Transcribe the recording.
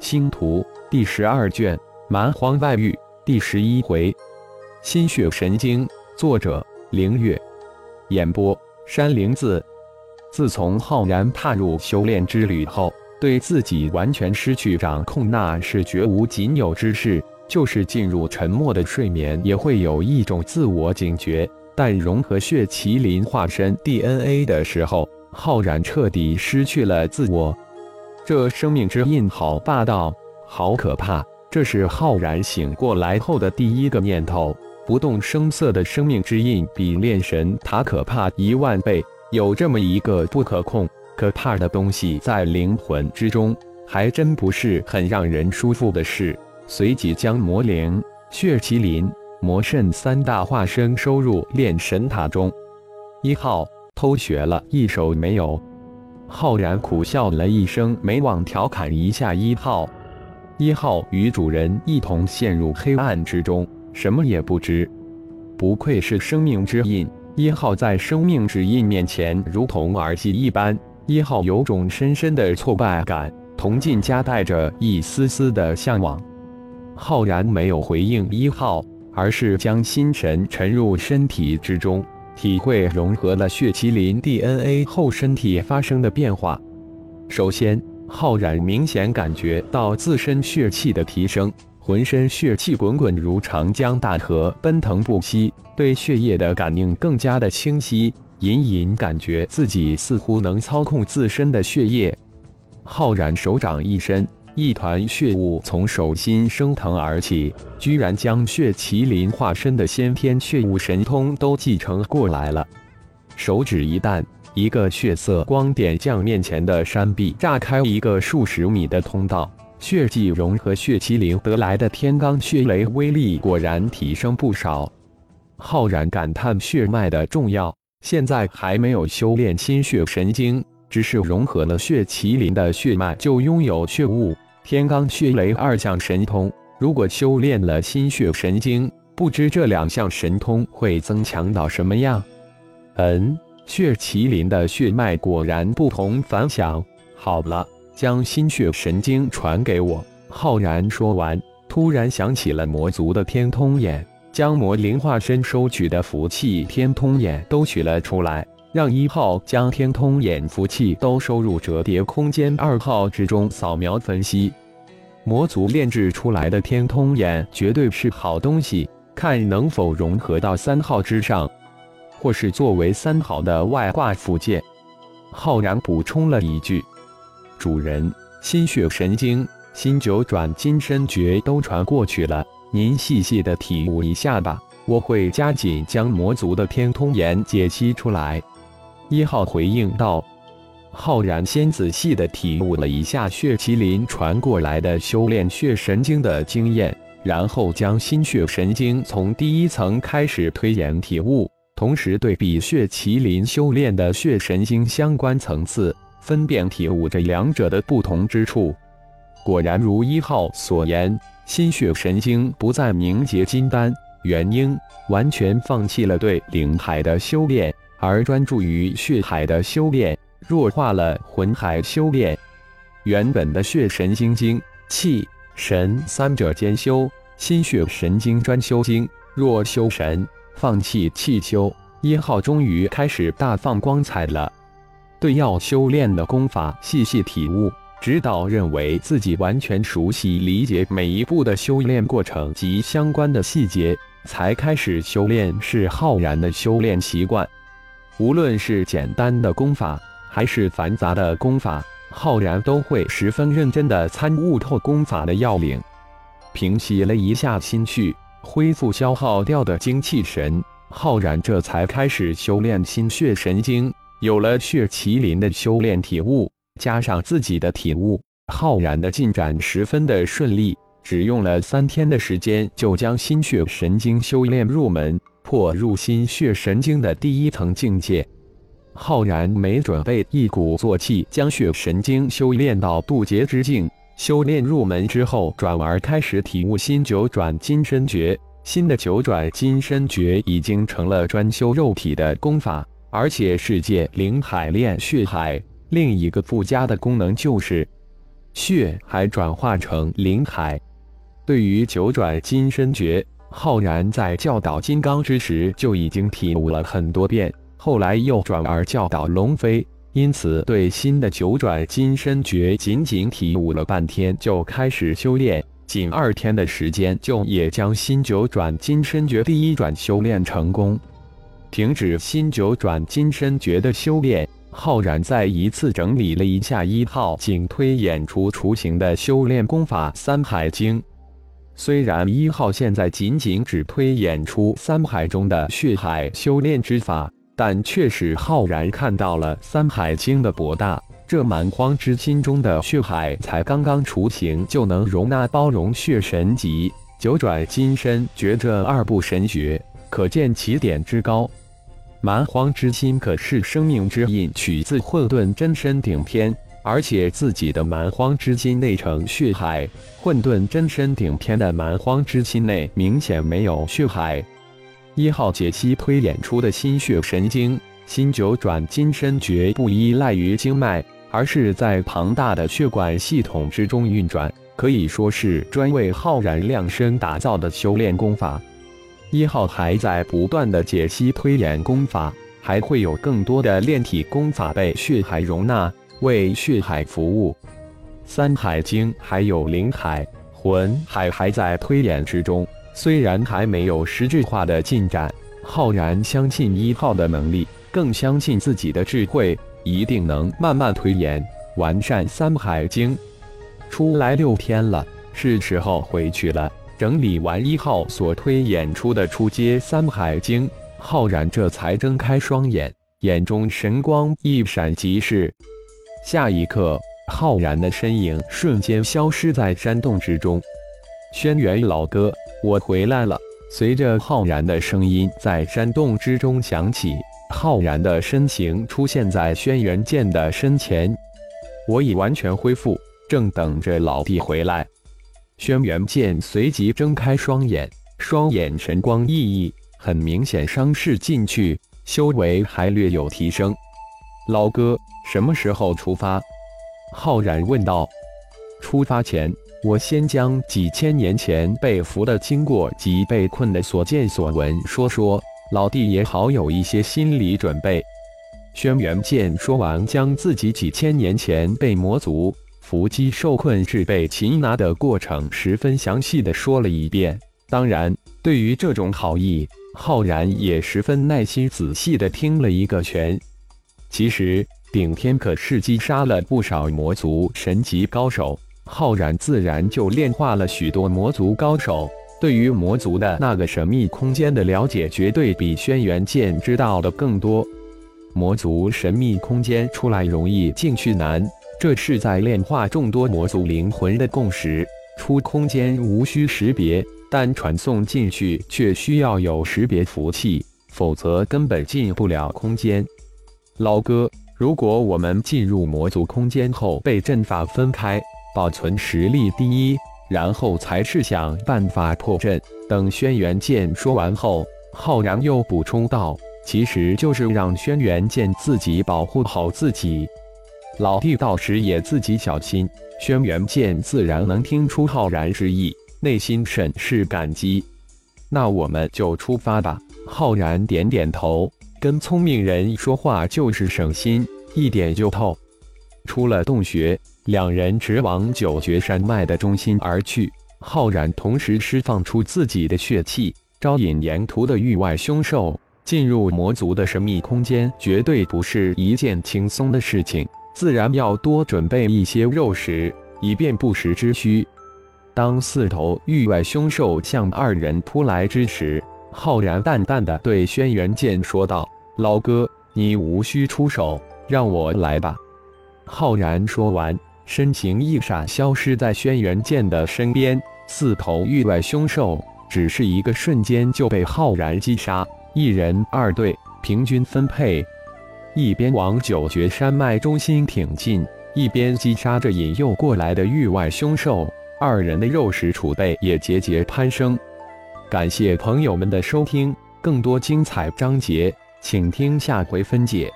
星图第十二卷蛮荒外域第十一回，心血神经。作者：凌月。演播：山灵子。自从浩然踏入修炼之旅后，对自己完全失去掌控，那是绝无仅有之事。就是进入沉默的睡眠，也会有一种自我警觉。但融合血麒麟化身 DNA 的时候，浩然彻底失去了自我。这生命之印好霸道，好可怕！这是浩然醒过来后的第一个念头。不动声色的生命之印比炼神塔可怕一万倍。有这么一个不可控、可怕的东西在灵魂之中，还真不是很让人舒服的事。随即将魔灵、血麒麟、魔圣三大化身收入炼神塔中。一号偷学了一手没有？浩然苦笑了一声，没忘调侃一下一号。一号与主人一同陷入黑暗之中，什么也不知。不愧是生命之印，一号在生命之印面前如同儿戏一般。一号有种深深的挫败感，同进夹带着一丝丝的向往。浩然没有回应一号，而是将心神沉入身体之中，体会融合了血麒麟 DNA 后身体发生的变化。首先，浩然明显感觉到自身血气的提升，浑身血气滚滚如长江大河，奔腾不息，对血液的感应更加的清晰，隐隐感觉自己似乎能操控自身的血液。浩然手掌一伸。一团血雾从手心升腾而起，居然将血麒麟化身的先天血雾神通都继承过来了。手指一弹，一个血色光点将面前的山壁炸开一个数十米的通道。血迹融合血麒麟得来的天罡血雷威力果然提升不少。浩然感叹血脉的重要，现在还没有修炼心血神经，只是融合了血麒麟的血脉就拥有血雾。天罡血雷二项神通，如果修炼了心血神经，不知这两项神通会增强到什么样？嗯，血麒麟的血脉果然不同凡响。好了，将心血神经传给我。浩然说完，突然想起了魔族的天通眼，将魔灵化身收取的福气天通眼都取了出来。让一号将天通眼符器都收入折叠空间二号之中扫描分析。魔族炼制出来的天通眼绝对是好东西，看能否融合到三号之上，或是作为三号的外挂附件。浩然补充了一句：“主人，心血神经、心九转金身诀都传过去了，您细细的体悟一下吧，我会加紧将魔族的天通眼解析出来。”一号回应道：“浩然先仔细的体悟了一下血麒麟传过来的修炼血神经的经验，然后将心血神经从第一层开始推演体悟，同时对比血麒麟修炼的血神经相关层次，分辨体悟这两者的不同之处。果然如一号所言，心血神经不再凝结金丹，元婴完全放弃了对灵海的修炼。”而专注于血海的修炼，弱化了魂海修炼。原本的血神经精、气神三者兼修，心血神经专修精，若修神，放弃气修。一号终于开始大放光彩了，对要修炼的功法细细体悟，直到认为自己完全熟悉理解每一步的修炼过程及相关的细节，才开始修炼，是浩然的修炼习惯。无论是简单的功法，还是繁杂的功法，浩然都会十分认真地参悟透功法的要领。平息了一下心绪，恢复消耗掉的精气神，浩然这才开始修炼心血神经。有了血麒麟的修炼体悟，加上自己的体悟，浩然的进展十分的顺利，只用了三天的时间，就将心血神经修炼入门。破入心血神经的第一层境界，浩然没准备一鼓作气将血神经修炼到渡劫之境。修炼入门之后，转而开始体悟心九转金身诀。新的九转金身诀已经成了专修肉体的功法，而且世界灵海炼血海。另一个附加的功能就是，血海转化成灵海。对于九转金身诀，浩然在教导金刚之时就已经体悟了很多遍，后来又转而教导龙飞，因此对新的九转金身诀仅仅体悟了半天就开始修炼，仅二天的时间就也将新九转金身诀第一转修炼成功。停止新九转金身诀的修炼，浩然再一次整理了一下一号仅推演出雏形的修炼功法《三海经》。虽然一号现在仅仅只推演出三海中的血海修炼之法，但却使浩然看到了《三海经》的博大。这蛮荒之心中的血海才刚刚雏形，就能容纳包容血神级九转金身诀这二部神诀，可见起点之高。蛮荒之心可是生命之印，取自混沌真身顶天。而且自己的蛮荒之心内成血海，混沌真身顶天的蛮荒之心内明显没有血海。一号解析推演出的心血神经，心九转金身绝不依赖于经脉，而是在庞大的血管系统之中运转，可以说是专为浩然量身打造的修炼功法。一号还在不断的解析推演功法，还会有更多的炼体功法被血海容纳。为血海服务，《三海经》还有灵海、魂海还在推演之中，虽然还没有实质化的进展。浩然相信一号的能力，更相信自己的智慧，一定能慢慢推演完善《三海经》。出来六天了，是时候回去了。整理完一号所推演出的初阶《三海经》，浩然这才睁开双眼，眼中神光一闪即逝。下一刻，浩然的身影瞬间消失在山洞之中。轩辕老哥，我回来了。随着浩然的声音在山洞之中响起，浩然的身形出现在轩辕剑的身前。我已完全恢复，正等着老弟回来。轩辕剑随即睁开双眼，双眼神光熠熠，很明显伤势进去，修为还略有提升。老哥。什么时候出发？浩然问道。出发前，我先将几千年前被俘的经过及被困的所见所闻说说，老弟也好有一些心理准备。轩辕剑说完，将自己几千年前被魔族伏击受困至被擒拿的过程十分详细的说了一遍。当然，对于这种好意，浩然也十分耐心仔细的听了一个全。其实。顶天可是击杀了不少魔族神级高手，浩然自然就炼化了许多魔族高手。对于魔族的那个神秘空间的了解，绝对比轩辕剑知道的更多。魔族神秘空间出来容易，进去难，这是在炼化众多魔族灵魂的共识。出空间无需识别，但传送进去却需要有识别符器，否则根本进不了空间。老哥。如果我们进入魔族空间后被阵法分开，保存实力第一，然后才是想办法破阵。等轩辕剑说完后，浩然又补充道：“其实就是让轩辕剑自己保护好自己，老弟到时也自己小心。”轩辕剑自然能听出浩然之意，内心甚是感激。那我们就出发吧。浩然点点头。跟聪明人说话就是省心，一点就透。出了洞穴，两人直往九绝山脉的中心而去。浩然同时释放出自己的血气，招引沿途的域外凶兽。进入魔族的神秘空间，绝对不是一件轻松的事情，自然要多准备一些肉食，以便不时之需。当四头域外凶兽向二人扑来之时，浩然淡淡的对轩辕剑说道。老哥，你无需出手，让我来吧。浩然说完，身形一闪，消失在轩辕剑的身边。四头域外凶兽只是一个瞬间就被浩然击杀，一人二队，平均分配，一边往九绝山脉中心挺进，一边击杀着引诱过来的域外凶兽。二人的肉食储备也节节攀升。感谢朋友们的收听，更多精彩章节。请听下回分解。